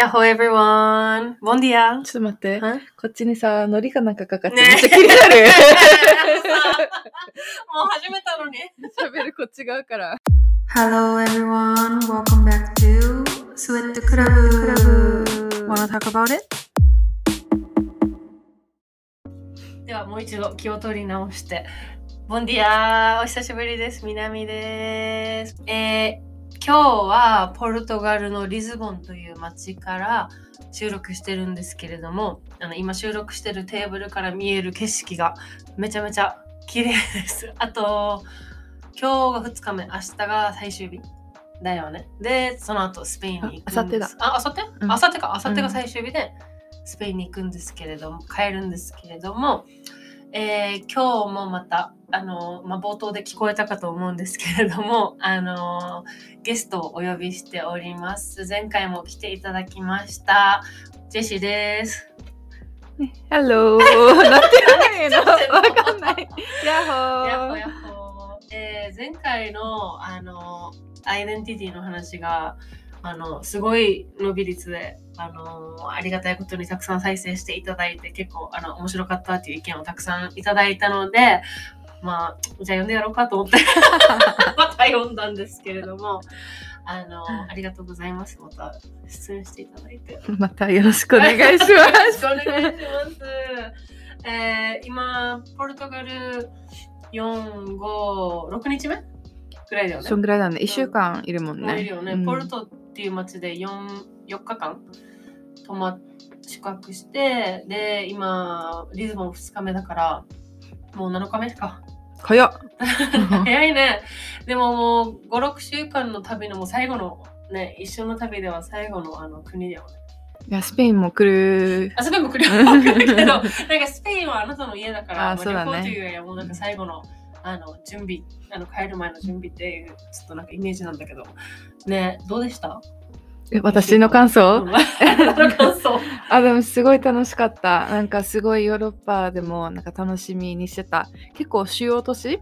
やっほー everyone! ボンディアちょっと待って。はこっちにさ、海苔かなんかかかってねめっちゃ気になる。もう始めたのに。喋るこっち側から。Hello everyone! Welcome back to Sweat Club! Wanna talk about it? ではもう一度気を取り直して。ボンディアお久しぶりです。南です。えー今日はポルトガルのリズボンという街から収録してるんですけれどもあの今収録してるテーブルから見える景色がめちゃめちゃ綺麗です。あと今日が2日目明日が最終日だよね。でその後スペインに行くんです。あ明後日うん明後日か明後日が最終日でスペインに行くんですけれども帰るんですけれども、えー今日もまたあの、まあ、冒頭で聞こえたかと思うんですけれども あのゲストをお呼びしております。前回も来ていただきました。ジェシーです。Hello! なんて言うの？わかんない。ヤッホえー前回のあのアイデンティティの話があのすごい伸び率であのありがたいことにたくさん再生していただいて結構あの面白かったっていう意見をたくさんいただいたのでまあじゃあ読んでやろうかと思って また読んだんですけれどもあのありがとうございますまた出演していただいて。またよろしくお願いします。よろしくお願いします。えー、今、ポルトガル4、5、6日目？くらいだよね。そんぐらいだね。一週間いるもんね。いるよね、うんポルトっていう街で 4, 4日間泊ま宿泊して、で、今、リズボン2日目だから、もう7日目か。早っ。早いね。でももう5、6週間の旅のもう最後のね、一緒の旅では最後のあの国だよね。いや、スペインも来る。あ、スペインも来る 来るけど、なんかスペインはあなたの家だから、まああそうだね旅行というよりはもうなんか最後のあの準備、あの帰る前の準備っていう、ちょっとなんかイメージなんだけど、ね、どうでした？え私の感想？うん あでもすごい楽しかった。なんかすごいヨーロッパでもなんか楽しみにしてた。結構主要都市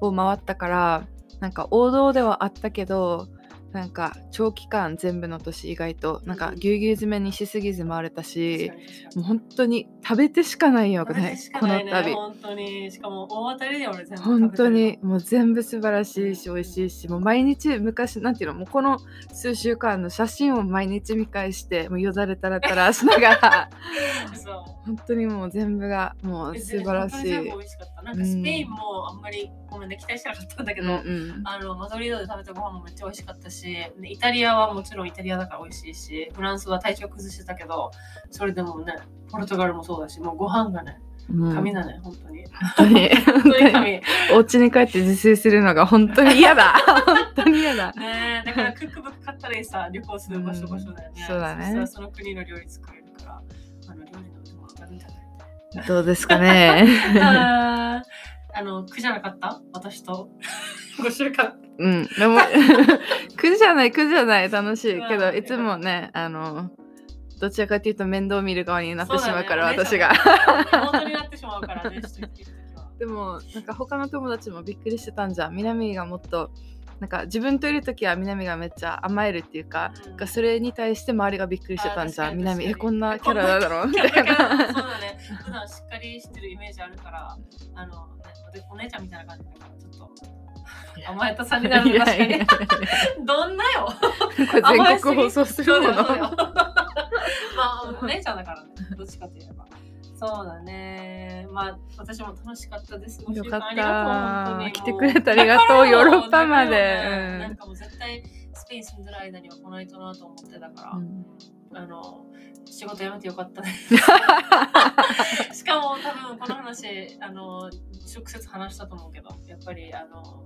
を回ったからなんか王道ではあったけどなんか長期間全部の都市意外となんかぎゅうぎゅう詰めにしすぎず回れたし、もう本当に食べてしかないよねこの旅本当に、しかも大当たりで俺全部本当にもう全部素晴らしいし美味しいしもう毎日昔なんていうのもうこの数週間の写真を毎日見返してもうよだれたらたらしながら。そう本当にもう全部がもう素晴らしい。美味しかった。なんかスペインもあんまりごめんね、期待してなかったんだけど、うんうんあのマドリードで食べたご飯もめっちゃ美味しかったし、でイタリアはもちろんイタリアだから美味しいし、フランスは体調崩してたけど、それでもね、ポルトガルもそうだし、もうご飯がね、うん神だね、本当に。本当に本当に神。ね お家に帰って自炊するのが本当に嫌だ 本当に嫌だえだからクックブック買ったらいいさ、旅行する場所うん場所だよね。そうだねそその国の料理作れるから、あの料理どうですかね。あの、苦じゃなかった？私と？5週間。うんでも 苦じゃない苦じゃない。楽しいけうん。どいつもねあのどちらかというと面倒見る側になってしまうからね。私が。本当になってしまうからね。でもなんか他の友達もびっくりしてたんじゃん。南がもっとなんか自分といる時は南がめっちゃ甘えるっていうか、うんがそれに対して周りがびっくりしてたんじゃ南えこんなキャラだろみたいそうな。だね。普段しっかりしてるイメージあるから、あの、ね、でお姉ちゃんみたいな感じだから、ちょっと甘えたさんになるの確かに。どんなよ全国放送するもの。まあ、お姉ちゃんだからね、どっちかといえば。そうだね。まあ、私も楽しかったです。よかっありがとう本当にた。来てくれてありがとう、ヨーロッパまで。なんかもう絶対スペイン住んでる間には来ないとなと思ってたから、うんあの仕事辞めてよかったね。しかも多分この話あの直接話したと思うけどやっぱりあの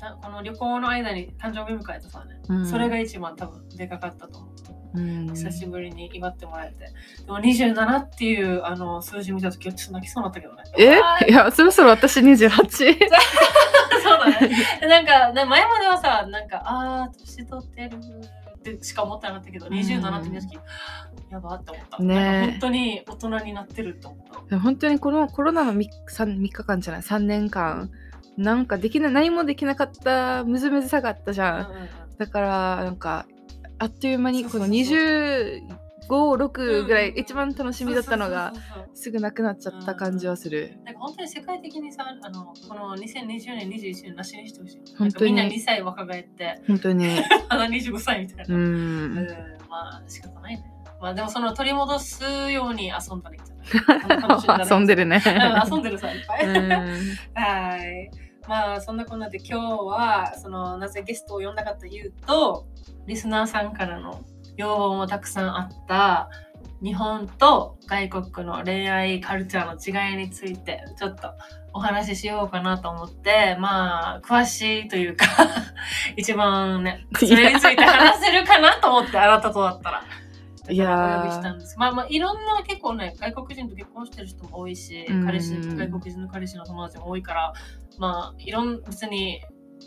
たこの旅行の間に誕生日迎えたさね、うんそれが一番多分でかかったと思う。うん久しぶりに祝ってもらえて。でも27っていうあの数字見たときちょっと泣きそうになったけどね。え？いや、そろそろ私28。そうだね。でなんか、ね前まではさ、なんか、あー、年取ってるってしか思ってなかったけど、27って見たとき、やばって思った。ね本当に大人になってるって思った。本当にこのコロナの 3, 3, 日間じゃない3年間なんかできな何もできなかったむずむずさがあったじゃん、うんうんうんだからなんかあっという間にこのそうそうそう20 56ぐらいうん一番楽しみだったのがすぐなくなっちゃった感じはする。なんか本当に世界的にさ、あのこの2020年、21年なしにしてほしい。本当にみんな2歳若返って、本当に。まだ25歳みたいな。ううんん。まあ仕方ないね。まあでもその取り戻すように遊んだらいいん 遊んでるね。うん遊んでるさ、いっぱい。うん はい。まあそんなこんなで今日はそのなぜゲストを呼んだかというとリスナーさんからの要望もたくさんあった日本と外国の恋愛カルチャーの違いについてちょっとお話ししようかなと思ってまあ詳しいというか 一番ねそれについて話せるかなと思ってあなたとだったら。いやーお呼びしたんです。まあまあいろんな結構ね外国人と結婚してる人も多いし、うん彼氏外国人の彼氏の友達も多いから、まあいろん別に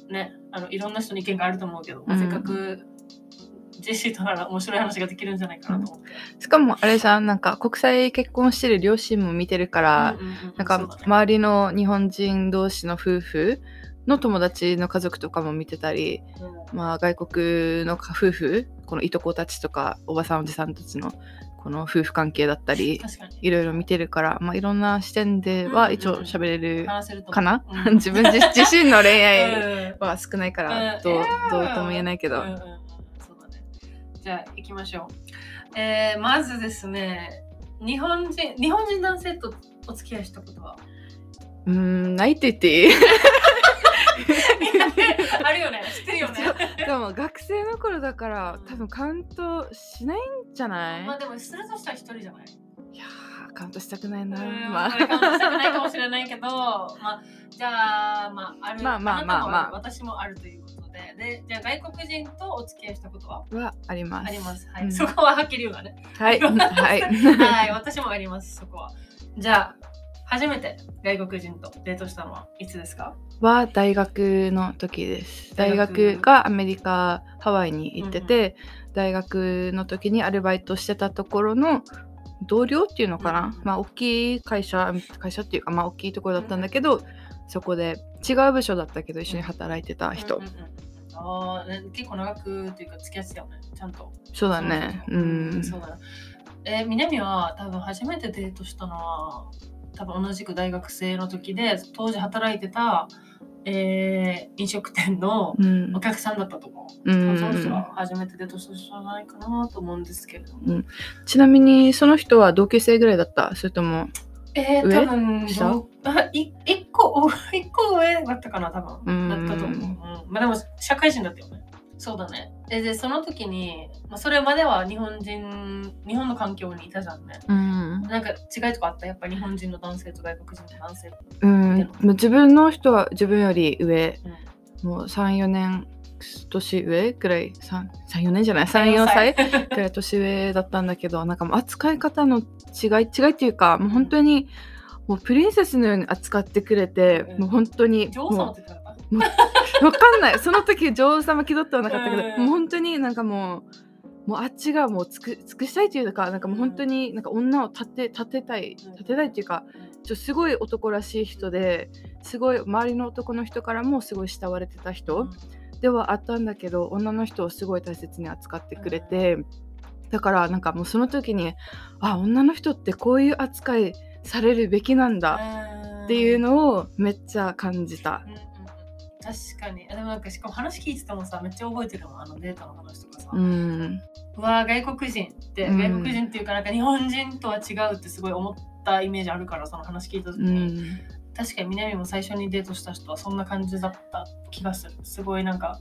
ねあのいろんな人に意見があると思うけど、せっかくジェシーとなら面白い話ができるんじゃないかなと思って。しかもあれさなんか国際結婚してる両親も見てるから、うんうんうんなんか周りの日本人同士の夫婦の友達の家族とかも見てたり、うん。まあ、外国の夫婦このいとこたちとかおばさんおじさんたちのこの夫婦関係だったりいろいろ見てるから、まあ、いろんな視点では一応喋れる話せると思う。かな、うん。自分自 自身の恋愛うん。は少ないからうん。どうどうとも言えないけど、うんうんうん。そうだね。じゃあ行きましょう。えー、まずですね、日本人日本人男性とお付き合いしたことは？うーんないって言っていい？あるよね。知ってるよね。でも学生の頃だから多分カウントしないんじゃない、まあでもするとしたら一人じゃない？いやーカウントしたくないな、うんまあカウントしたくないかもしれないけど、まあじゃあまあある。まあまあまあまあ私もあるということで、でじゃあ外国人とお付き合いしたことは？はありますあります。はい。うんそこははっきり言うわね。はいはいはい、私もあります。そこは。じゃあ初めて外国人とデートしたのはいつですか？は大学の時です。大大学学がアメリカハワイに行ってて、大学の時にアルバイトしてたところの同僚っていうのかな、うんまあ大きい会社会社っていうかまあ大きいところだったんだけど、そこで違う部署だったけど一緒に働いてた人、うんうんうん。ああ、ね、結構長くっていうか付き合ってたよね。ちゃんと。そうだね。そうん。そうだね。えー、南は多分初めてデートしたのは多分同じく大学生の時で当時働いてた、えー飲食店のうん。お客さんだったと思う。うん。その人が初めてデートした人じゃないかなと思うんですけれども。ちなみにその人は同級生ぐらいだった？それともえー、上？多分あい一個お一個上だったかな多分。うん。だったと思う、うん。まあ、でも社会人だったよね。そうだねえでその時に、まあ、それまでは日本人日本の環境にいたじゃんね。うん、なんか違いとかあった？やっぱ日本人の男性と外国人の男性。うん、もう自分の人は自分より上。うん。もう34年年上くらい。34年じゃない？34歳。くらい年上だったんだけど なんかもう扱い方の違い違いっていうかもう本当にもうプリンセスのように扱ってくれて、うん。もう本当に女王様もって言ってなかんない。その時女王様気取ってはなかったけど、うん。もう本当になんかもうもうあっちがもうつく尽くしたいというかなんかもう本当になんか女を立て立てたいうん。立てたいっていうかちょすごい男らしい人ですごい周りの男の人からもすごい慕われてたた人、ではあったんだけど女の人をすごい大切に扱ってくれて、だからなんかもうその時にあ女の人ってこういう扱いされるべきなんだっていうののをめっちゃ感じた。確かに。でもなんかしかも話聞いててもさめっちゃ覚えてるもんあのデータの話とかさ、うん、うわ外国人って、うん。外国人っていうかなんか日本人とは違うってすごい思ったイメージあるからその話聞いた時うに、ん、確かに南も最初にデートした人はそんな感じだった気がする。すごいなんか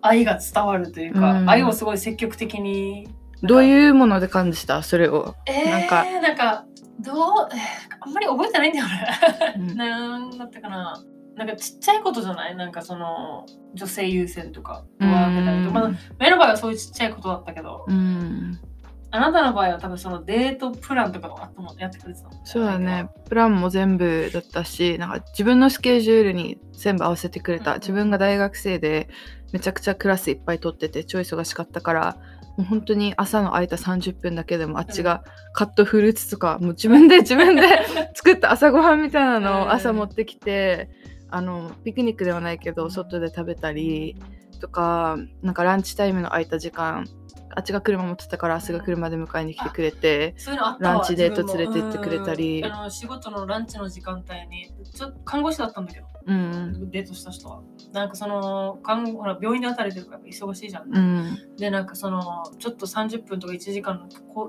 愛が伝わるというか、うん。愛をすごい積極的にどうういうもので感じた？それを。えー、なんか。なんかどうえーあんまり覚えてないんだよね、うん。なんだったかななんかちっちゃいことじゃない？なんかその女性優先とかうドア開けたりとか、まあん、目の場合はそういうちっちゃいことだったけど、うん、あなたの場合は多分そのデートプランとかをやってくれてたの。そうだね。プランも全部だったしなんか自分のスケジュールに全部合わせてくれた、うん自分が大学生でめちゃくちゃクラスいっぱい取ってて超忙しかったから。もう本当に朝の空いた30分だけでもあっちがカットフルーツとかもう自分で自分で 作った朝ごはんみたいなのを朝持ってきて、あのピクニックではないけど外で食べたりとかなんかランチタイムの空いた時間あっちが車持ってたからあっちが車で迎えに来てくれて、そういうのあったわランチデート連れてってくれたり。うんあの仕事のランチの時間帯にちょ看護師だったんだけど、うんデートした人は。なんかその看護ほら病院で働いてるから忙しいじゃん、うん。でなんかそのちょっと30分とか1時間の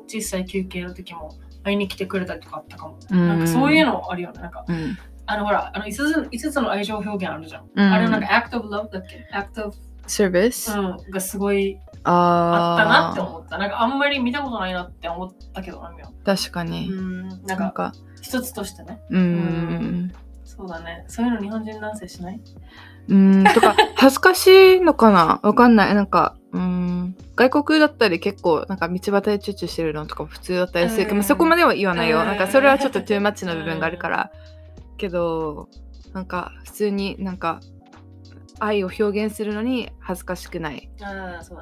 小さい休憩の時も会いに来てくれたりとかあったかも、うん。なんかそういうのあるよね。なんかうんあのほらあの5つ ,5 つの愛情表現あるじゃん、うん。あれなんか act of love だっけ？act of、service、うん、がすごいあったなあって思った。なんかあんまり見たことないなって思ったけど確かに、うんなんかか。一つとしてね。うん。そうだね。そういうの日本人男性しない？うんとか 恥ずかしいのかな？わかんない。なんかうん。外国だったり結構なんか道端でチュッチュしてるのとかも普通だったりするけど、うん。まあそこまでは言わないよ、うんなんかそれはちょっとトゥーマッチの部分があるから、けどなんか普通になんか愛を表現するのに恥ずかしくない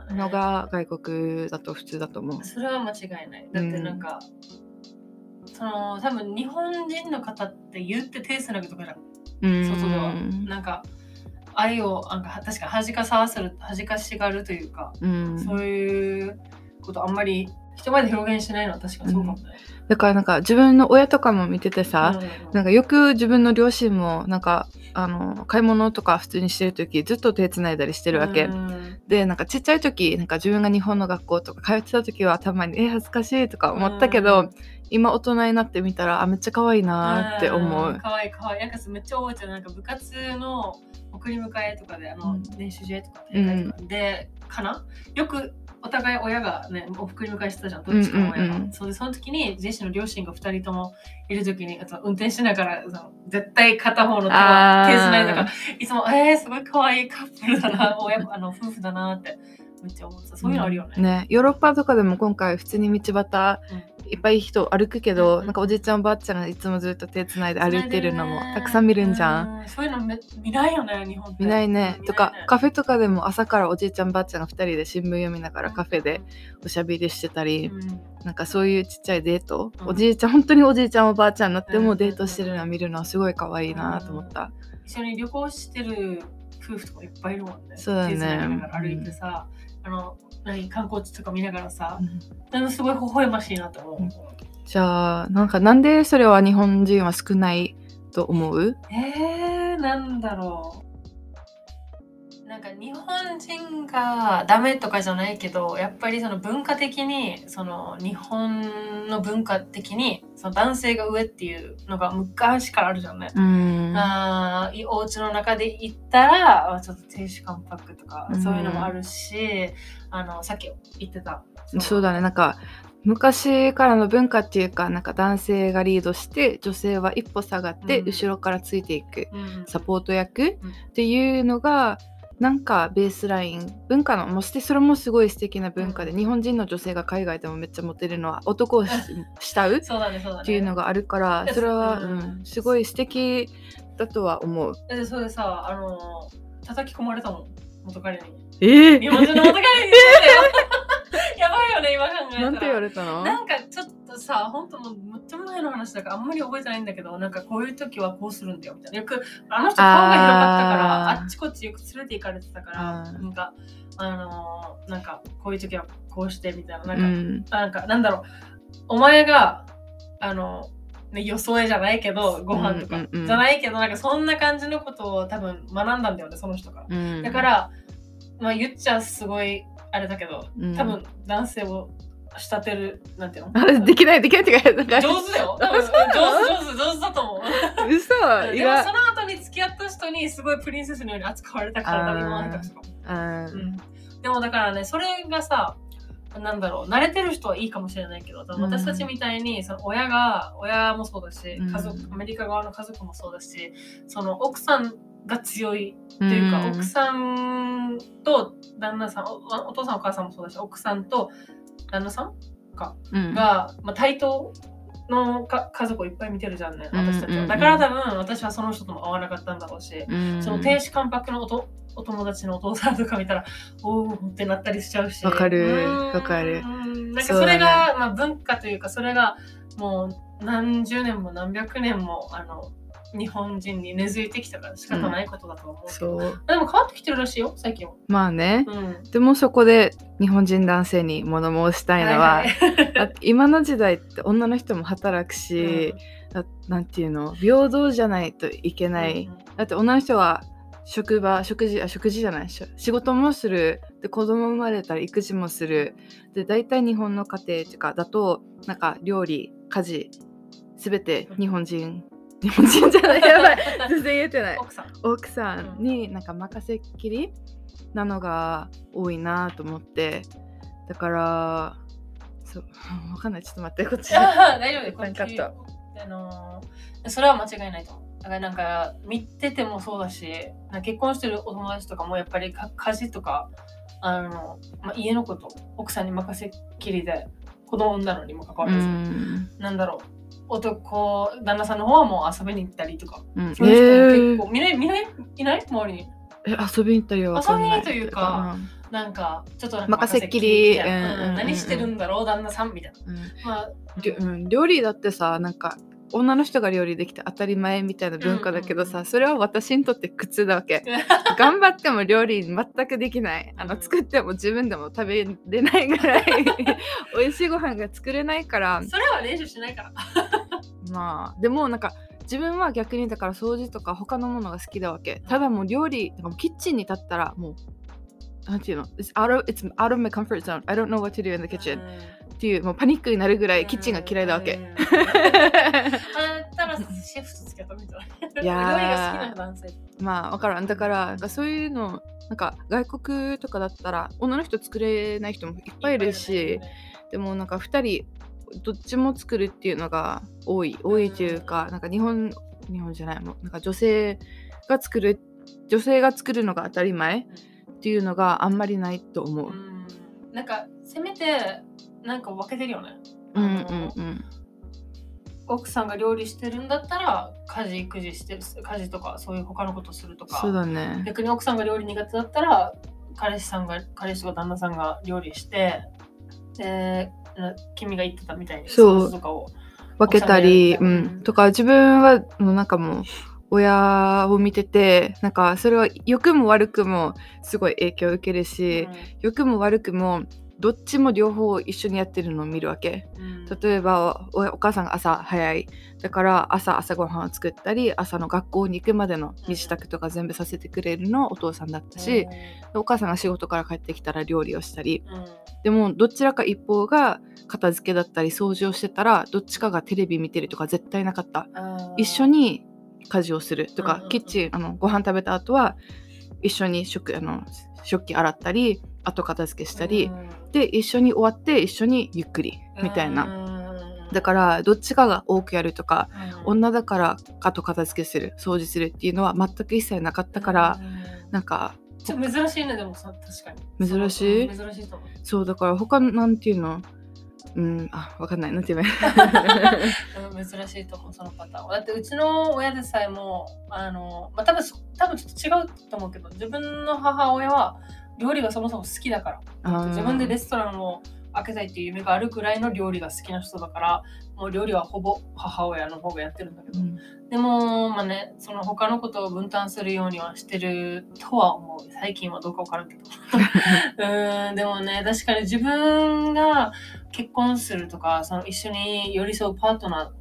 のが外国だと普通だと思う。それは間違いない。だってなんか、その多分日本人の方って言って手つなぐとかじゃん。うん。外ではなんか愛をなんか確かに恥かさわせる恥かしがるというか、うん。そういうことあんまり人前で表現しないのは確かにそうかもね。だからなんか自分の親とかも見ててさ、なんかよく自分の両親もなんかあの買い物とか普通にしてる時ずっと手つないだりしてるわけ、うん。でなんかちっちゃい時なんか自分が日本の学校とか通ってた時はたまにえ恥ずかしいとか思ったけど、うん。今大人になってみたらあめっちゃ可愛いなって思う、かわいいかわい。い。なんかめっちゃ覚えてる。なんか部活の送り迎えとかで、あの、うん。練習試合とか大会とかで、かな？よくお互い親がね、お送り迎えしてたじゃん、どっちかの親が。うんうんうんそれでその時に、ジェシーの両親が2人ともいる時に、あと運転しながら、その絶対片方の手があー。手つないだから、いつも、えー、すごい可愛いカップルだな、親あの夫婦だなって、めっちゃ思ってた。そういうのあるよね。ね。ヨーロッパとかでも今回普通に道端いっぱい人歩くけど、うんなんかおじいちゃんおばあちゃんがいつもずっと手つないで歩いてるのもたくさん見るんじゃん。うそういうのめ見ないよね、日本。見ないね。うんとかカフェとかでも朝からおじいちゃんばあちゃんが2人で新聞読みながらカフェでおしゃべりしてたり、うん。なんかそういうちっちゃいデート、うん。おじいちゃん本当におじいちゃんおばあちゃんになってうんもデートしてるのを見るのはすごい可愛いなと思った、一緒に旅行してる夫婦とかいっぱいいるもんね。そうだね。歩いてさ、あの何観光地とか見ながらさ、でもすごい微笑ましいなと思う。うんじゃあなんかなんでそれは日本人は少ないと思う？えー、なんだろう。なんか日本人がダメとかじゃないけどやっぱりその文化的にその日本の文化的にその男性が上っていうのが昔からあるじゃんね。うん。あお家の中で行ったらあちょっと亭主関白とかうん。そういうのもあるし、あのさっき言ってたそうだね。なんか昔からの文化っていうかなんか男性がリードして女性は一歩下がってうん。後ろからついていくうん。サポート役うん。っていうのがなんかベースライン文化のもしてそれもすごい素敵な文化で日本人の女性が海外でもめっちゃモテるのは男をし慕う そうだねそうだね。っていうのがあるからそれは、ううんん、すごい素敵だとは思う。でそれでさあの叩き込まれたもん元彼に。え日本人の元彼に やばいよね今考えたら。なんて言われたの？なんかちょっとさ本当もうめっちゃ前の話だからあんまり覚えてないんだけどなんかこういう時はこうするんだよみたいな。よくあの人顔が広かったからあっちこっちよく連れて行かれてたからうんなんかあのーなんかこういう時はこうしてみたいな。なんか、うん。なんかなんだろう。お前があのね、予想じゃないけどご飯とか、うんうん。うんじゃないけどなんかそんな感じのことを多分学んだんだよねその人から。うん。だから、まあ言っちゃすごいあれだけど、うん。多分男性を仕立てるなんていうの？できないできないってかなんか上手だよ上手上手上手だと思う。嘘でもその後に付き合った人にすごいプリンセスのように扱われたからあー今までかしかも、うん。うん、でもだからねそれがさなんだろう慣れてる人はいいかもしれないけど私たちみたいにその親が親もそうだしうん。家族アメリカ側の家族もそうだしその奥さんが強いというか、奥さんと旦那さんおお父さんお母さんもそうだし奥さんと旦那さんうん。が、まあ、対等のか家族をいっぱい見てるじゃんね私たちは、うんうん。うんだから多分私はその人とも合わなかったんだろうし、うん。その亭主関白のおとお友達のお父さんとか見たらおおってなったりしちゃうし。わかるわかる。なんかそれが、まあ、文化というかそれがもう何十年も何百年もあの日本人に根付いてきたから仕方ないことだと思うそう。でも変わってきてるらしいよ最近は。まあね。うん、でもそこで日本人男性に物申したいのは、はいはい。今の時代って女の人も働くし、だなんていうの？平等じゃないといけない、だって女の人は職場食事あ食事じゃない。し仕事もする。で子供生まれたら育児もする。で大体日本の家庭とかだとなんか料理家事すべて日本人日本人じゃない？やばい。全然言えてない。奥さん。奥さんになんか任せっきりなのが多いなと思って。だからそう わかんない。ちょっと待ってこっち。大丈夫です。カットあのーそれは間違いないと思う。だからなんか見ててもそうだし、結婚してるお友達とかもやっぱりか家事とかあの、まあ、家のこと奥さんに任せっきりで子供産んだのにもかかわうらず、ん、なんだろう男旦那さんの方はもう遊びに行ったりとか、うん、そういう人もえ結ー。構見ない見ないいない？周りに。え遊びに行ったりは遊びにというかなんかちょっと任せっきりうんうんうん。うん。何してるんだろう旦那さんみたいな。うん。うんまあうん。料理だってさなんか女の人が料理できて当たり前みたいな文化だけどさ、それは私にとって苦痛だわけ。頑張っても料理全くできない。あの作っても自分でも食べれないぐらい 美味しいご飯が作れないから。それは練習しないから。まあでもなんか自分は逆にだから掃除とか他のものが好きだわけ。ただもう料理なんかもうキッチンに立ったらもうなんていうの？It's out of, it's out of my comfort zone. I don't know what to do in the kitchen、っていうもうパニックになるぐらいキッチンが嫌いだわけ、あたらシェフと付き合ったみたい。いや料理が好きな男性。まあ分からんだからなんかそういうのなんか外国とかだったら女の人作れない人もいっぱいいるしでもなんか2人どっちも作るっていうのが多い多いというかなんか日本日本じゃないもなんか女性が作る女性が作るのが当たり前っていうのがあんまりないと思う。うんなんかせめてなんか分けてるよね。うんうんうん。奥さんが料理してるんだったら家事育児して家事とかそういう他のことするとか。そうだね。逆に奥さんが料理苦手だったら彼氏さんが彼氏とか旦那さんが料理してでな君が言ってたみたいにそう。とかを分けたり、うん。とか自分はもうなんかもう親を見ててなんかそれは良くも悪くもすごい影響を受けるし、良くも悪くもどっちも両方一緒にやってるのを見るわけ。うん。例えばおお母さんが朝早い。だから朝朝ごはんを作ったり朝の学校に行くまでの身支度とか全部させてくれるのお父さんだったし、お母さんが仕事から帰ってきたら料理をしたり。うん。でもどちらか一方が片付けだったり掃除をしてたらどっちかがテレビ見てるとか絶対なかった。一緒に家事をするとか、うんうんうん。キッチンあのご飯食べた後は一緒に食あの食器洗ったり後片付けしたり、うんで一緒に終わって一緒にゆっくりみたいな、うんだからどっちかが多くやるとか、うん女だから後片付けする掃除するっていうのは全く一切なかったから、うんなんか珍しいねでもさ確かに。珍しい？珍しいと思う。そうだから他のなんていうの？うんあわかんないなんて言えばいい？うん珍しいと思うそのパターンは。だってうちの親でさえもあの、まあ、多分そ多分ちょっと違うと思うけど自分の母親は料理がそもそも好きだから。自分でレストランを開けたいっていう夢があるくらいの料理が好きな人だからもう料理はほぼ母親の方がやってるんだけど、うん。でもまあねその他のことを分担するようにはしてるとは思う。最近はどうかわからんけど。うーんでもね確かに自分が結婚するとかその一緒に寄り添うパートナーっ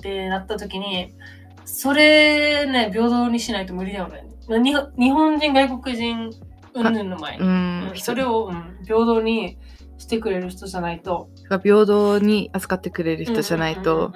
てなった時にそれね平等にしないと無理だよね。日本人外国人云々の前に、うんそれを、うん、平等にしてくれる人じゃないと平等に扱ってくれる人じゃないと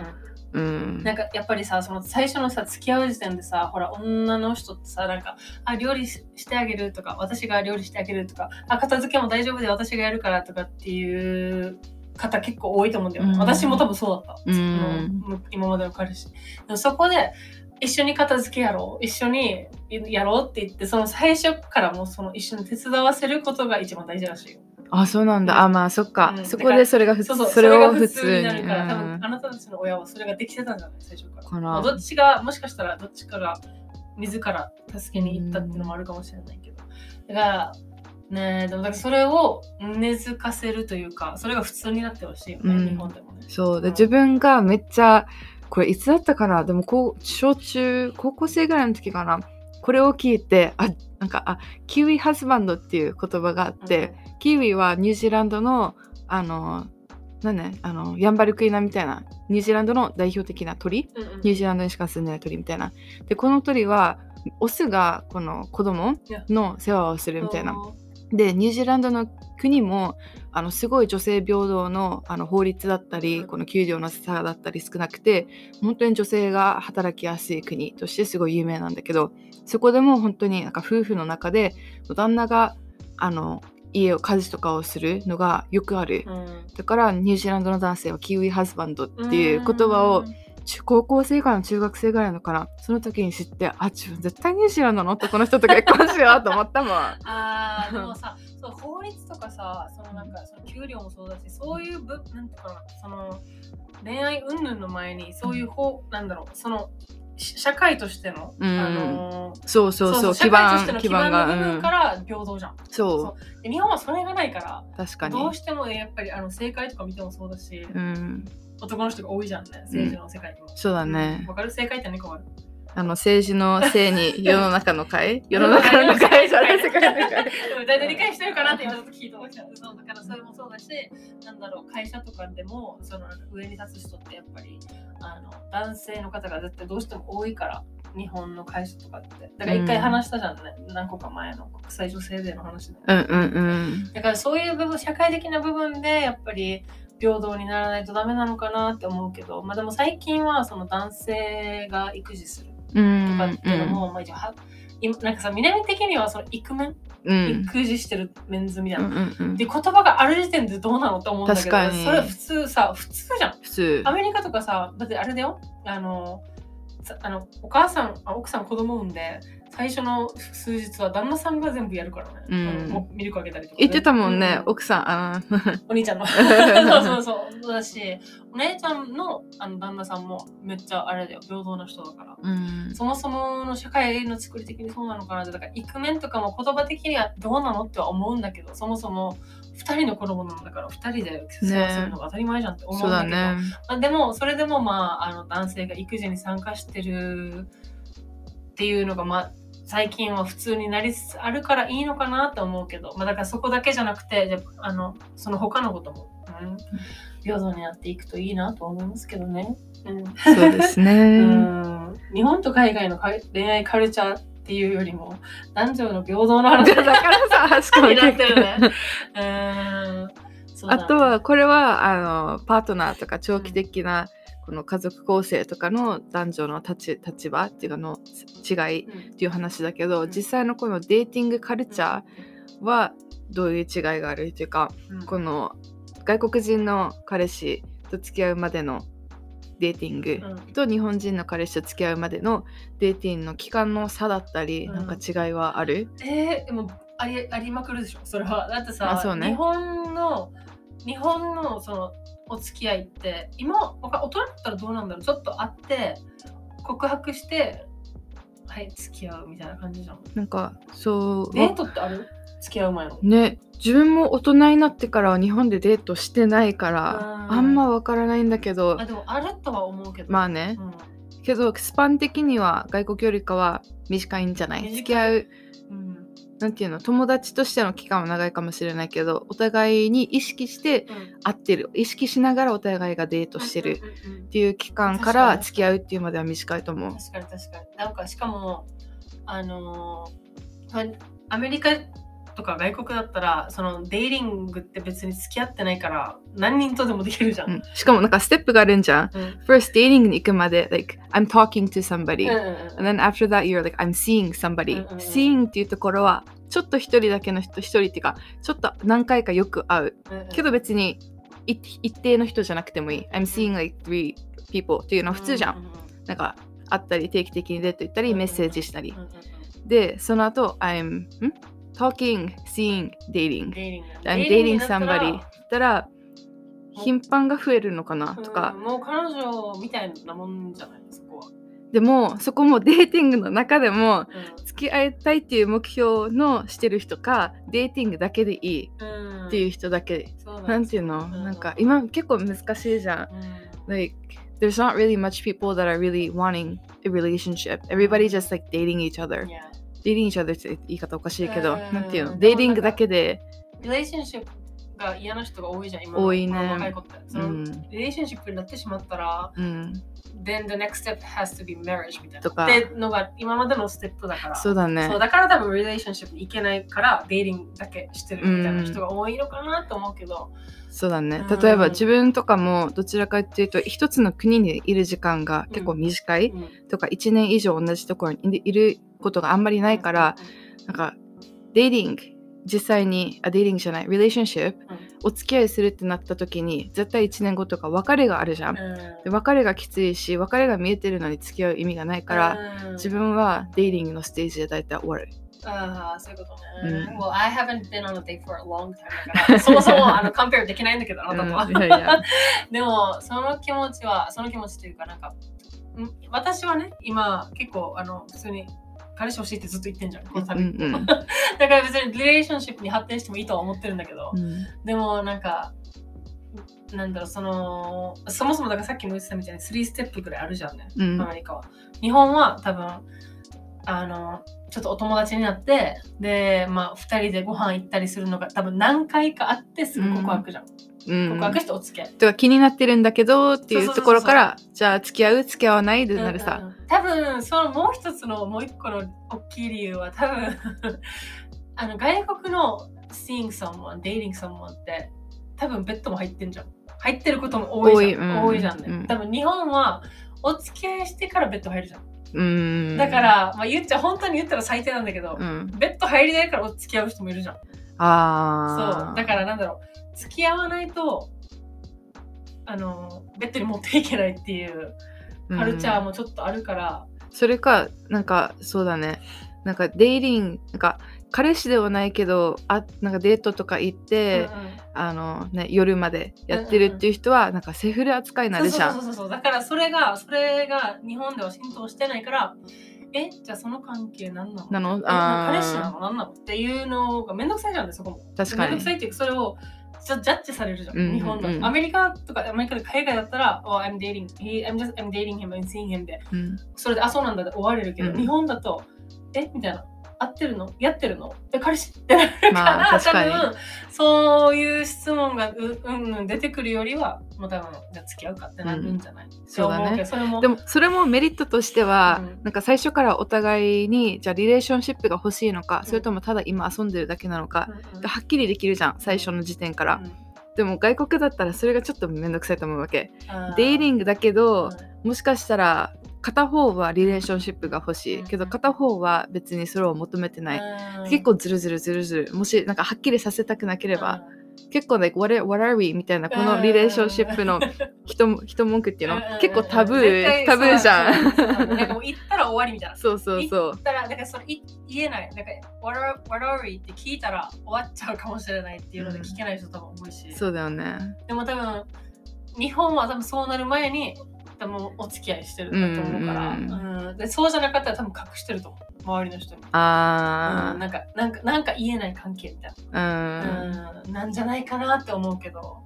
うんなんかやっぱりさその最初のさ付き合う時点でさほら女の人ってさなんかあ料理してあげるとか私が料理してあげるとかあ片付けも大丈夫で私がやるからとかっていう方結構多いと思うんだよ、うん私も多分そうだった、うんその今までの彼氏でもそこで一緒に片付けやろう。一緒にやろうって言ってその最初からもうその一緒に手伝わせることが一番大事らしいよ。あそうなんだ、あまあそっか、うん。そこでそれが普通それを普通通にになるから、多うん。分あなたたちの親はそれができてたんじゃない？最初から。かなまあどっちがもしかしたらどっちかが自ら助けに行ったっていうのもあるかもしれないけど。だからねえでもだからそれを根付かせるというかそれが普通になってほしいよね、うん。日本でもね。そう。でうん。自分がめっちゃこれいつだったかな？でも小中高校生ぐらいの時かな？これを聞いてあなんかあキウイハズバンドっていう言葉があって、キウイはニュージーランドのあのなんねあのヤンバルクイナみたいなニュージーランドの代表的な鳥？うんうん。ニュージーランドにしか住んでない鳥みたいな。でこの鳥はオスがこの子供の世話をするみたいな。でニュージーランドの国もあのすごい女性平等のあの法律だったり、うん。この給料の差だったり少なくて本当に女性が働きやすい国としてすごい有名なんだけどそこでも本当になんか夫婦の中で旦那があの家を家事とかをするのがよくある。うん。だからニュージーランドの男性はキウイハズバンドっていう言葉を中高校生からの中学生ぐらいのかなその時に知ってあ自分絶対ニュージーランドの男の人と結婚しようと思ったもん。あー でもさそう法律とかさそのなんかその給料もそうだしそういうぶなんとかなその恋愛云々の前にそういう法、なんだろうそのし社会としての、うん。あのーそうそうそう基社会として盤の基盤が、の部うん分から平等じゃん、そで日本はそれがないからう確かに。どうしてもやっぱりあの政界とか見てもそうだし、うん男の人が多いじゃんね政治の世界にも、そうだね。わかる？政界って何かる？あの政治のせいに世の中の会？世の中の会？じゃない世界の会。大体理解してるかなって今ちょっと聞いてました。そうだからそれもそうだし、なんだろう、会社とかでもその上に立つ人ってやっぱりあの男性の方が絶対どうしても多いから、日本の会社とかって。だから一回話したじゃんね、何個か前の国際女性デーの話で。うんうんうんだからそういう部分、社会的な部分でやっぱり平等にならないとダメなのかなって思うけど、まあでも最近はその男性が育児するうん。とかっていうのも、まあ一応は今なんかさ、南的にはそのイクメンうん。育児してるメンズみたいな。うんうんうん。で言葉がある時点でどうなのって思うんだけどそれ普通さ普通じゃん。普通。アメリカとかさだってあれだよ。あのさあのお母さんあ奥さん子供産んで最初の数日は旦那さんが全部やるからね、うん。ミルクあげたりとか。ね、言ってたもんね、う奥さん。あのお兄ちゃんの。そうそうそう。そうだしお姉ちゃんのあの旦那さんもめっちゃあれだよ。平等な人だから。うん。そもそもの社会の作り的にそうなのかなってだからイクメンとかも言葉的にはどうなのっては思うんだけどそもそも2人の子供なんだから2人で世話するのが当たり前じゃんって思うんだけど、だね。まあ、でもそれでもまああの男性が育児に参加してるっていうのがまあ最近は普通になりつつあるからいいのかなと思うけど、まあ、だからそこだけじゃなくてあのその他のことも、うん、平等になっていくといいなと思いますけどね。うん。そうです うねん。日本と海外のか恋愛カルチャーっていうよりも男女の平等の話だからさ に。なってるね。うん。あとはこれはあのパートナーとか長期的なこの家族構成とかの男女の立ち立場っていうかの違いうん。っていう話だけど、うん。実際のこのデーティングカルチャーはどういう違いがあるっていうかうん。この外国人の彼氏と付き合うまでのデーティングうん。と日本人の彼氏と付き合うまでのデーティングの期間の差だったり、うん。なんか違いはある？えー、でもありありまくるでしょ？それは。だってさ、ね。日本の日本のそのお付き合いって今大人だったらどうなんだろう？ちょっと会って告白してはい付き合うみたいな感じじゃん。なんかそうデートってある？付き合う前の。ね自分も大人になってからは日本でデートしてないからうん。あんまわからないんだけどあでもあるとは思うけど。まあね。うん。けどスパン的には外国よりかは短いんじゃない？短い。付き合ううんなんていうの友達としての期間は長いかもしれないけどお互いに意識してうん。会ってる。意識しながらお互いがデートしてるうんうんうんっていう期間からに付き合うっていうまでは短いと思う。確かに確かに。なんかしかもあのーアメリカとか外国だったらそのデイリングって別に付き合ってないから何人とでもできるじゃん。うん。しかもなんかステップがあるんじゃん。うん。First dating に行くまで like I'm talking to somebody、うんうん and then after that you're like I'm seeing somebody、うん seeing っていうところはちょっと一人だけの人一人っていうかちょっと何回かよく会う。うんうん。けど別にい一定の人じゃなくてもいい。I'm seeing like three people っていうのは普通じゃん、うううなんか会ったり定期的にデート行ったりメッセージしたり。うんうんうん。でその後 I'm ん？Talking seeing dating I'm dating グだったら somebody ったら頻繁が増えるのかなとかうんもう彼女みたいなもんじゃないそこは。でもそこもデーティングの中でもうん付き合いたいっていう目標のしてる人かデーティングだけでいいうんっていう人だけ、なんていうの、んなんか今結構難しいじゃん like there's not really much people that are really wanting a relationship. Everybody just like dating each other. Yeah. Dating each other って言い方おかしいけど、うん。なんていうの？デーティングだけで、リレーションシップが嫌な人が多いじゃん、今の多いね。若い子って。そうのん、リレーションシップになってしまったら、うん、then the next step has to be marriage みたいな。とか。ってのが今までのステップだから。そうだね。そう。だから多分リレーションシップに行けないからデーティングだけしてるみたいな人が多いのかなと思うけど、そうだね。うん。例えば自分とかもどちらかっていうと、一つの国にいる時間が結構短い。うん。とか、1年以上同じところにいることがあんまりないから、、なんか、デーティング、実際に、あ、デーティングじゃない、リレーションシップ、お付き合いするってなった時に、絶対1年後とか別れがあるじゃん。うんで別れがきついし、別れが見えてるのに付き合う意味がないから、、うん自分はデーティングのステージで大体終わる。ああ、そういうことね。うん Well, I haven't been on a date for a long time だから、そもそもあの compare できないんだけど、あなたとは。うんいやいや でも、その気持ちは、その気持ちというか、なんか、ん私はね、今、結構、あの、普通に、彼氏欲しいってずっと言ってんじゃん、この度。うんうんだから別にリレーションシップに発展してもいいとは思ってるんだけど、うんでもなんか、なんだろう、その、そもそもだからさっきも言ってたみたいに3ステップぐらいあるじゃんね、うんアメリカは。日本は多分、あの、ちょっとお友達になって、で、まあ、2人でご飯行ったりするのが多分何回かあってすぐ告白じゃん。うん告白してお付き合い。とか気になってるんだけどっていうところからじゃあ付き合う？付き合わない？でなるさ、うんうん多分そのもう一つのもう一個の大きい理由は多分 あの外国の seeing someone, dating someone って多分ベッドも入ってんじゃん。入ってることも多いじゃん。多いうん多いじゃんね、うん多分日本はお付き合いしてからベッド入るじゃん。うん。だから、まあ言っちゃ本当に言ったら最低なんだけど、うん。ベッド入りないからお付き合う人もいるじゃん。ああそう。だからなんだろう。付き合わないとあのベッドに持っていけないっていうカルチャーもちょっとあるから、それかなんかそうだね。なんかデイリングなんか彼氏ではないけどあなんかデートとか行って、うんうんあのね夜までやってるっていう人は、なんかセフレ扱いになるじゃん。そうそうそうだからそれがそれが日本では浸透してないからえじゃあその関係何なの？なの？えあー。彼氏なの？何なの？っていうのがめんどくさいじゃんねそこも確かに。めんどくさいっていうかそれをジャジャッジされるじゃん、うんうんうん。日本のアメリカとかアメリカで海外だったら、oh, I'm dating. He, I'm just I'm dating him I'm seeing him で。うん。それであそうなんだで終われるけど、うん。日本だとえ？みたいな合ってるの？やってるの？え彼氏ってなるから、まあ多分そういう質問がううんうん出てくるよりはもう多分じゃあ付き合うかってなるんじゃない、そうだね。でもそれもメリットとしては、うん。なんか最初からお互いにじゃあリレーションシップが欲しいのか、ん。それともただ今遊んでるだけなのかうんうん。がはっきりできるじゃん最初の時点から、うんでも外国だったらそれがちょっとめんどくさいと思うわけ。デイリングだけど、うん。もしかしたら片方はリレーションシップが欲しい。けどうん。片方は別にそれを求めてない、うん。結構ズルズルズルズル。もしなんかはっきりさせたくなければ、結構、like, what, are- what are we? みたいなこのリレーションシップの人人文句っていうの、結構タブータブーじゃん。言ったら終わりみたいな。そうそうそう。言ったら言えない。だから what are, what are we? って聞いたら終わっちゃうかもしれないっていうので聞けない人多分多いし、そうだよね。でも多分日本は多分そうなる前に多分お付き合いしてるんだと思うから、うんうんでそうじゃなかったら多分隠してると思う。周りの人に、あうん、なんかなんかなんか言えない関係みたいな、うん、なんじゃないかなって思うけど。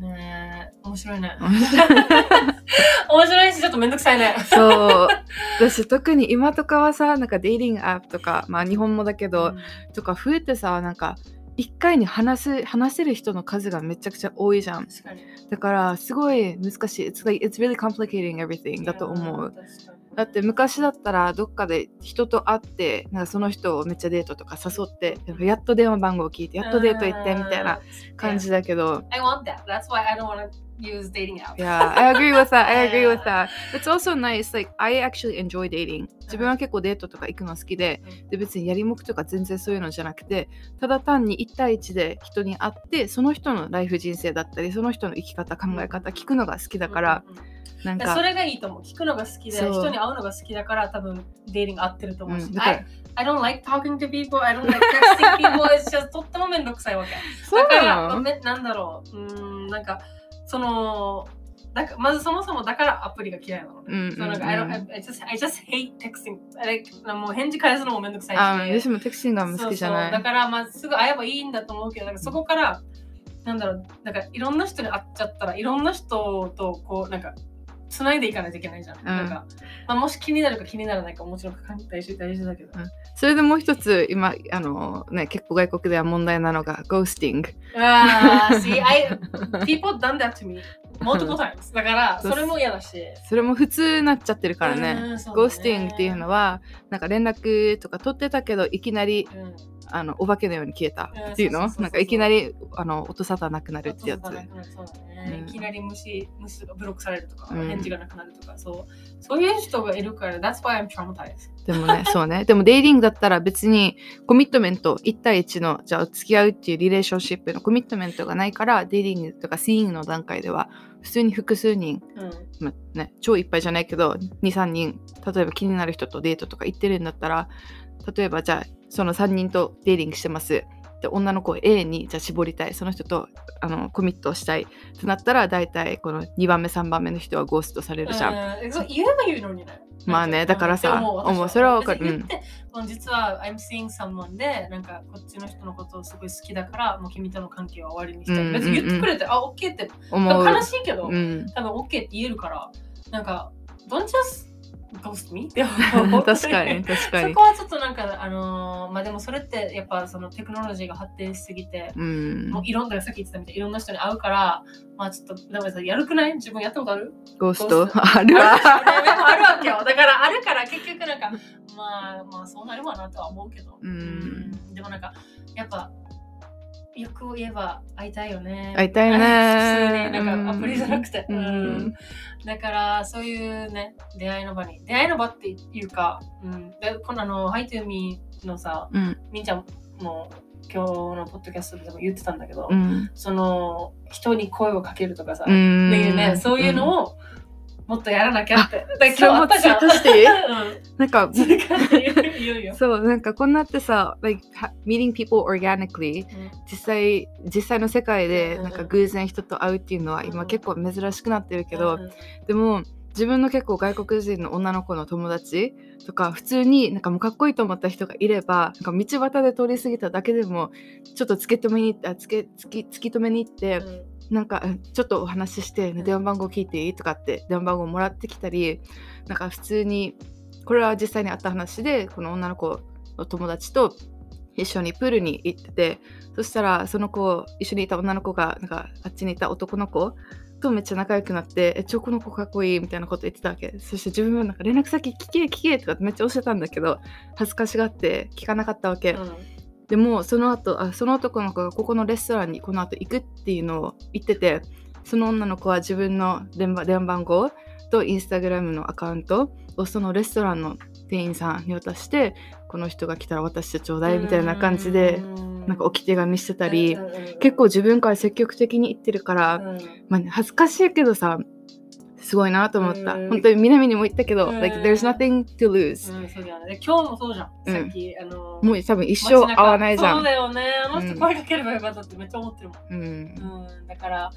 ねえ。面白いね。面白いしちょっとめんどくさいね。そう。私特に今とかはさなんかデイリングアップとかまあ日本もだけど、うん。とか増えてさなんか1回に話す話せる人の数がめちゃくちゃ多いじゃん。確かに。だからすごい難しい。It's, like, it's really complicating everything だと思う。だって昔だったらどっかで人と会ってなんかその人をめっちゃデートとか誘ってやっと電話番号を聞いてやっとデート行ってみたいな感じだけど。I want that. That's why I don't want to use dating apps. Yeah, I agree with that. I agree with that. It's also nice. Like, I actually enjoy dating. 自分は結構デートとか行くの好きで、で別にやりもくとか全然そういうのじゃなくて、ただ単に1対1で人に会って、その人のライフ人生だったり、その人の生き方、考え方聞くのが好きだから、なんか、でそれがいいと思う。聞くのが好きで、人に会うのが好きだから、多分デーティング合ってると思うし。うん I, I don't like talking to people, I don't like texting people, it's just とってもめんどくさいわけ。だからめなんだろう、うーん、なんか、その、だかまずそもそもだからアプリが嫌いなのね。うんうんうんそうなんか I, don't, I, I, just, I just hate texting. Like, もう返事返すのもめんどくさいし。あ私もテクシングが好きじゃない。そうそうだからまあすぐ会えばいいんだと思うけどなんかそこからなんだろうなんかいろんな人に会っちゃったらいろんな人とこうなんかつないでいかないといけないじゃん。なんかまあ、もし気になるか気にならないかもちろん大事大事だけど。うんそれでもう一つ今あのね結構外国では問題なのが ghosting ああ、see, I, people done that to me multiple times. だから、それも嫌だし。それも普通になっちゃってるからね。うんそうだね。Ghosting っていうのはなんか連絡とか取ってたけどいきなりうん。あのお化けのように消えた。うんっていうの？なんかいきなりあの音沙汰なくなるってやつ。いきなり無視無視とかブロックされるとか、うん。返事がなくなるとか、そう。そういう人がいるから、That's why I'm traumatized. でもねそうね。でもデイリングだったら別にコミットメント1対1のじゃあ付き合うっていうリレーションシップのコミットメントがないからデイリングとかシーイングの段階では普通に複数人うん。まあね、超いっぱいじゃないけど23人例えば気になる人とデートとか行ってるんだったら例えばじゃあその3人とデーリングしてますで女の子を A にじゃあ絞りたいその人とあのコミットしたいってなったら大体この2番目3番目の人はゴーストされるじゃん。言えば言うのにね。まあねだからさ思うそれはわかる言ってもう実は I'm seeing someone でなんかこっちの人のことをすごい好きだからもう君との関係は終わりにしたい。うんうんうん別に言ってくれて、あ、OK って思う。悲しいけど、うん、多分 OK って言えるから、なんか、don't just me って思う 確かに 確かに。そこ。はちょっとなんか、あのーまあでもそれってやっぱそのテクノロジーが発展しすぎて、うん。もう、いろんな、さっき言ってたみたいにいろんな人に会うから、まあちょっと、でもさ、やるくない？自分やったことある？ゴースト？あるわ。あるあるわけよ。だからあるから結局なんか、まあまあそうなるわなとは思うけど。うん。でもなんか、やっぱ、よく言えば会いたいよね。会いたいね。普通になんかアプリじゃなくて。うん。うん。だからそういうね、出会いの場に。出会いの場っていうか、うん、でこのあの、Hi to Me のさ、うん。みんちゃんも今日のポッドキャストでも言ってたんだけど、うん。その人に声をかけるとかさ、うん。っていうね、そういうのをもっとやらなきゃって。でそれも追加して。い いうん。なんかそうなんかこんなってさ、like, meeting people organically 実際実際の世界でうんなんか偶然人と会うっていうのは今うん結構珍しくなってるけど、うんでも自分の結構外国人の女の子の友達とか普通になんかもうかっこいいと思った人がいればなんか道端で通り過ぎただけでもちょっと突き止めにあつけ突き突き止めに行って、なんかうんちょっとお話しして、ん。電話番号聞いていい？とかって電話番号もらってきたりなんか普通にこれは実際にあった話でこの女の子の友達と一緒にプールに行っててそしたらその子一緒にいた女の子がなんかあっちにいた男の子とめっちゃ仲良くなって「えちょこの子かっこいい」みたいなこと言ってたわけ。そして自分はなんか連絡先聞け聞けとかめっちゃ教えたんだけど恥ずかしがって聞かなかったわけ、うんでもその後あその男の子がここのレストランにこの後行くっていうのを言っててその女の子は自分の電話電話番号とインスタグラムのアカウントをそのレストランの店員さんに渡してこの人が来たら渡してちょうだいみたいな感じでなんか置き手紙してたり結構自分から積極的に言ってるから、うん。まあ、恥ずかしいけどさすごいなと思った。うん。本当に南にも言ったけど、うん。like there's nothing to lose、うんそうだよね。で今日もそうじゃん。うん。さっき、あの、もう多分一生会わないじゃそうんだよね。あのうん。人声かければよかったってめっちゃ思ってるもん。うん。うん、だから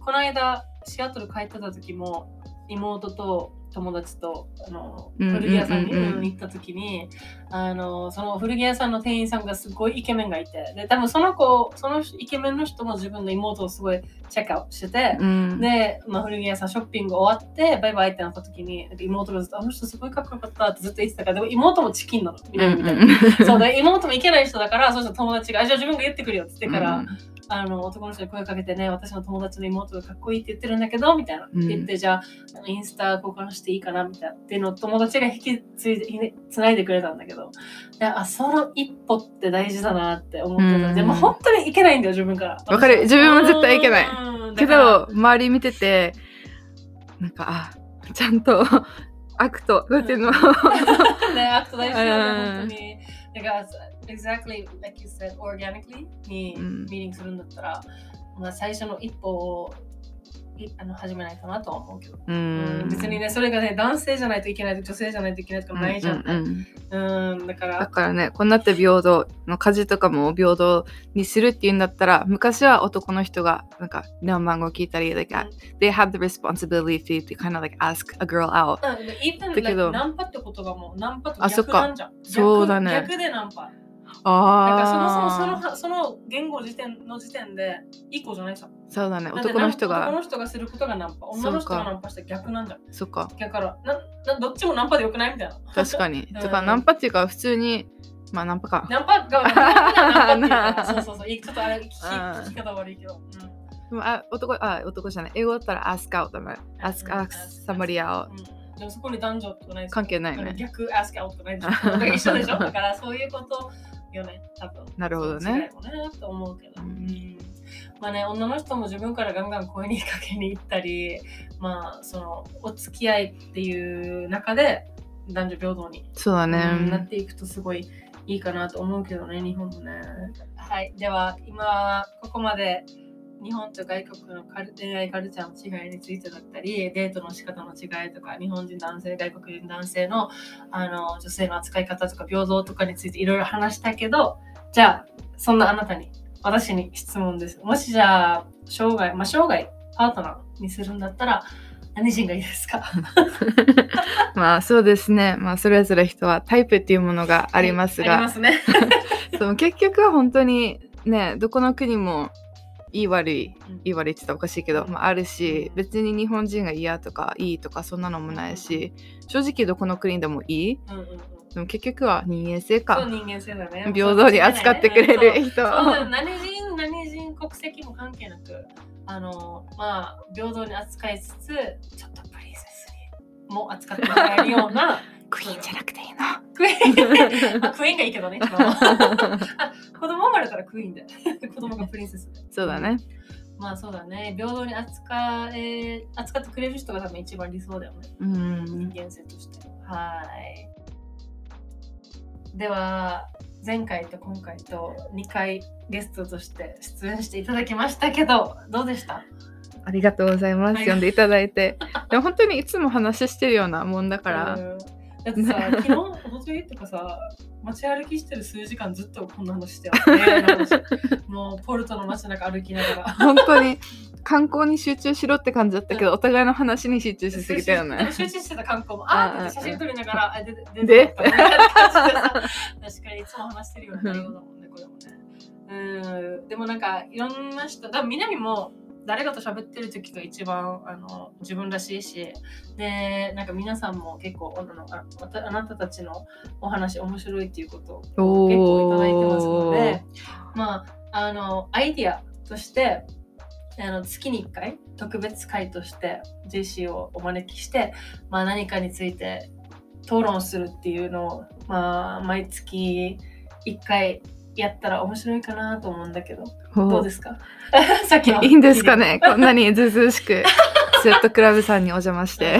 この間シアトル帰ってた時も妹と友達とあのうん古着屋さんにうんうん。うんうん行った時にあのその古着屋さんの店員さんがすごいイケメンがいてで多分その子そのイケメンの人も自分の妹をすごいチェックアウトしてて、うん。で、まあ、古着屋さんショッピング終わってバイバイってなった時に妹がずっとあの人すごいかっこよかったってずっと言ってたからでも妹もチキンなの。みたいな。そうで妹もいけない人だからそうしたら友達があ「じゃあ自分が言ってくるよ」って言ってから、あの男の人に声かけてね私の友達の妹がかっこいいって言ってるんだけどみたいな、うん。言ってじゃあインスタ交換していいかなみたいな。っていうのを友達が引き継いでつないでくれたんだけど。であその一歩って大事だなって思ってた、うん。でも本当にいけないんだよ自分から。わかる。自分は絶対いけない。うん。けど周り見ててなんかあちゃんと act なんていうのね、 act 大事だよね、うん。本当に。だから、exactly like you said, organically にうん。ミーティングするんだったら、まあ、最初の一歩をいあの始めないかなとは思うけど。ううん。ん別にね、それがね、男性じゃないといけないと女性じゃないといけないとかないじゃん。うんうんうん、だかだら、からねこんなって平等の家事とかも平等にするっていうんだったら昔は男の人がなんか電話番号聞いたり、like, うん。they had the responsibility to kind of like ask a girl out うん、だけど。like ナンパってことがもうナンパとあそっか逆なんじゃん。逆そうだね。逆でナンパ。なんかそもそもそああのその言語時点の時点でイコじゃないさ。そうだね。男の人男がの人がすることがナンパ。女の人がナンパして逆なんじゃん。そっか。だから。ななどっちもナンパでよくないみたいな。確かに。うん。とかナンパっていうか普通にまあナンパか。ナンパがナンパっていうか そうそうそう。ちょっとあれ聞きうん。聞き方悪いけど。うん。でもあ男あ男じゃない。英語だったら ask out だね ask うん。ask somebody out うん。でもそこに男女とかない関係ないね。逆 ask out とかないでしょ 一緒でしょ？だからそういうことよね、多分。なるほどねね、と思うけど。うんうんまあね、女の人も自分からガンガン声にかけに行ったり、まあ、その、お付き合いっていう中で、男女平等に、そうだうんなっねていくとすごいいいかなと思うけどね、日本もね。はい、では、今、ここまで、日本と外国のカル恋愛カルチャーの違いについてだったり、デートの仕方の違いとか、日本人男性、外国人男性のあの女性の扱い方とか平等とかについていろいろ話したけど、じゃあ、そんなあなたに、私に質問です。もしじゃあ、生涯、まあ、生涯パートナーにするんだったら、何人がいいですか？まあそうですねまあそれぞれ人はタイプっていうものがありますが、ありますね。そう結局は本当にねどこの国もいい悪いうん。いい悪いって言ったらおかしいけど、うんまあ、あるし別に日本人が嫌とかいいとかそんなのもないし正直どこの国でもいい？うんうんうん。でも結局は人間性か。人間性だね。平等に扱ってくれる人。何人何人国籍も関係なくあのまあ平等に扱いつつちょっとプリンセスにも扱ってもらえるようなクイーンじゃなくていいの。クイーン。あクイーンがいいけどね 子供生まれたらクイーンで子供がプリンセスでそうだね。まあそうだね。平等に扱え扱ってくれる人が多分一番理想だよね。うん。人間性として。はい。では前回と今回と2回ゲストとして出演していただきましたけどどうでした？ありがとうございます。はい。読んでいただいて。でも本当にいつも話してるようなもんだから、うんだってさ 昨日おとといとかさ街歩きしてる数時間ずっとこんな話してよ、恋愛の話もうポルトの街中歩きながら。本当に観光に集中しろって感じだったけどお互いの話に集中しすぎたよね。集中してた観光も、あーって写真撮りながら、あ、で、で、で？確かにいつも話してるような内容だもん。ね、これもね。うん、でもなんか、いろんな人、だ南も誰かと喋ってる時が一番あの自分らしいし、で、なんか皆さんも結構、あのあまたあなたたちのお話面白いっていうことをお結構いただいてますのおで、まあ、あの、アイディアとして、あの月に1回特別会としてジェシーをお招きして、まあ、何かについて討論するっていうのを、まあ、毎月1回やったら面白いかなと思うんだけど。どうですか？さっきの。いいんですかね？こんなにずうずうしく スウェットクラブさんにお邪魔して。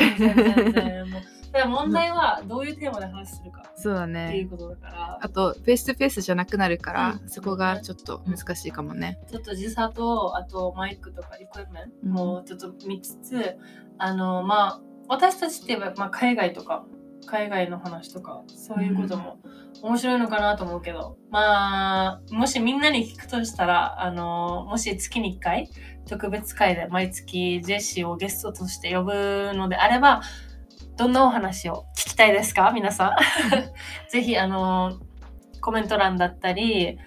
問題はどういうテーマで話するかそうだっていねうことだから、あと face to face じゃなくなるから、うん。そこがちょっと難しいかもね、ちょっと時差と、あとマイクとかエクイプメントもちょっと見つつ、あの、まあ、私たちってまあ、海外とか、海外の話とか、そういうことも面白いのかなと思うけど、まあ、もしみんなに聞くとしたら、あの、もし月に1回、特別会で毎月ジェシーをゲストとして呼ぶのであれば、どんなお話を聞きたいですか？皆さん。ぜひ、あの、コメント欄だったり、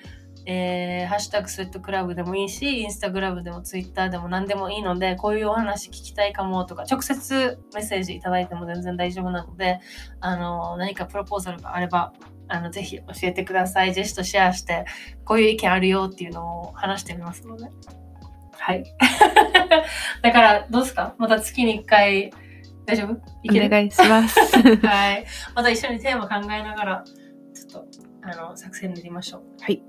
えーハッシュタグスウェットクラブでもいいし、インスタグラムでもツイッターでも何でもいいので、こういうお話聞きたいかもとか、直接メッセージいただいても全然大丈夫なので、あの、何かプロポーザルがあれば、あの、ぜひ教えてください。ジェシとシェアして、こういう意見あるよっていうのを話してみますので。はい。だから、どうですか？また月に1回、大丈夫？いける？お願いします はい。また一緒にテーマ考えながら、ちょっと、あの、作戦練りましょう。はい。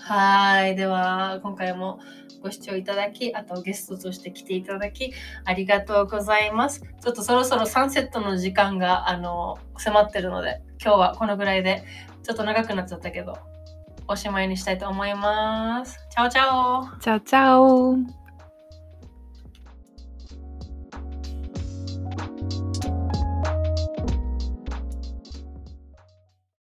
はい。では、今回もご視聴いただき、あとゲストとして来ていただき、ありがとうございます。ちょっとそろそろサンセットの時間が、あの、迫ってるので、今日はこのぐらいで、ちょっと長くなっちゃったけど、おしまいにしたいと思います。チャオチャオチャオチャオ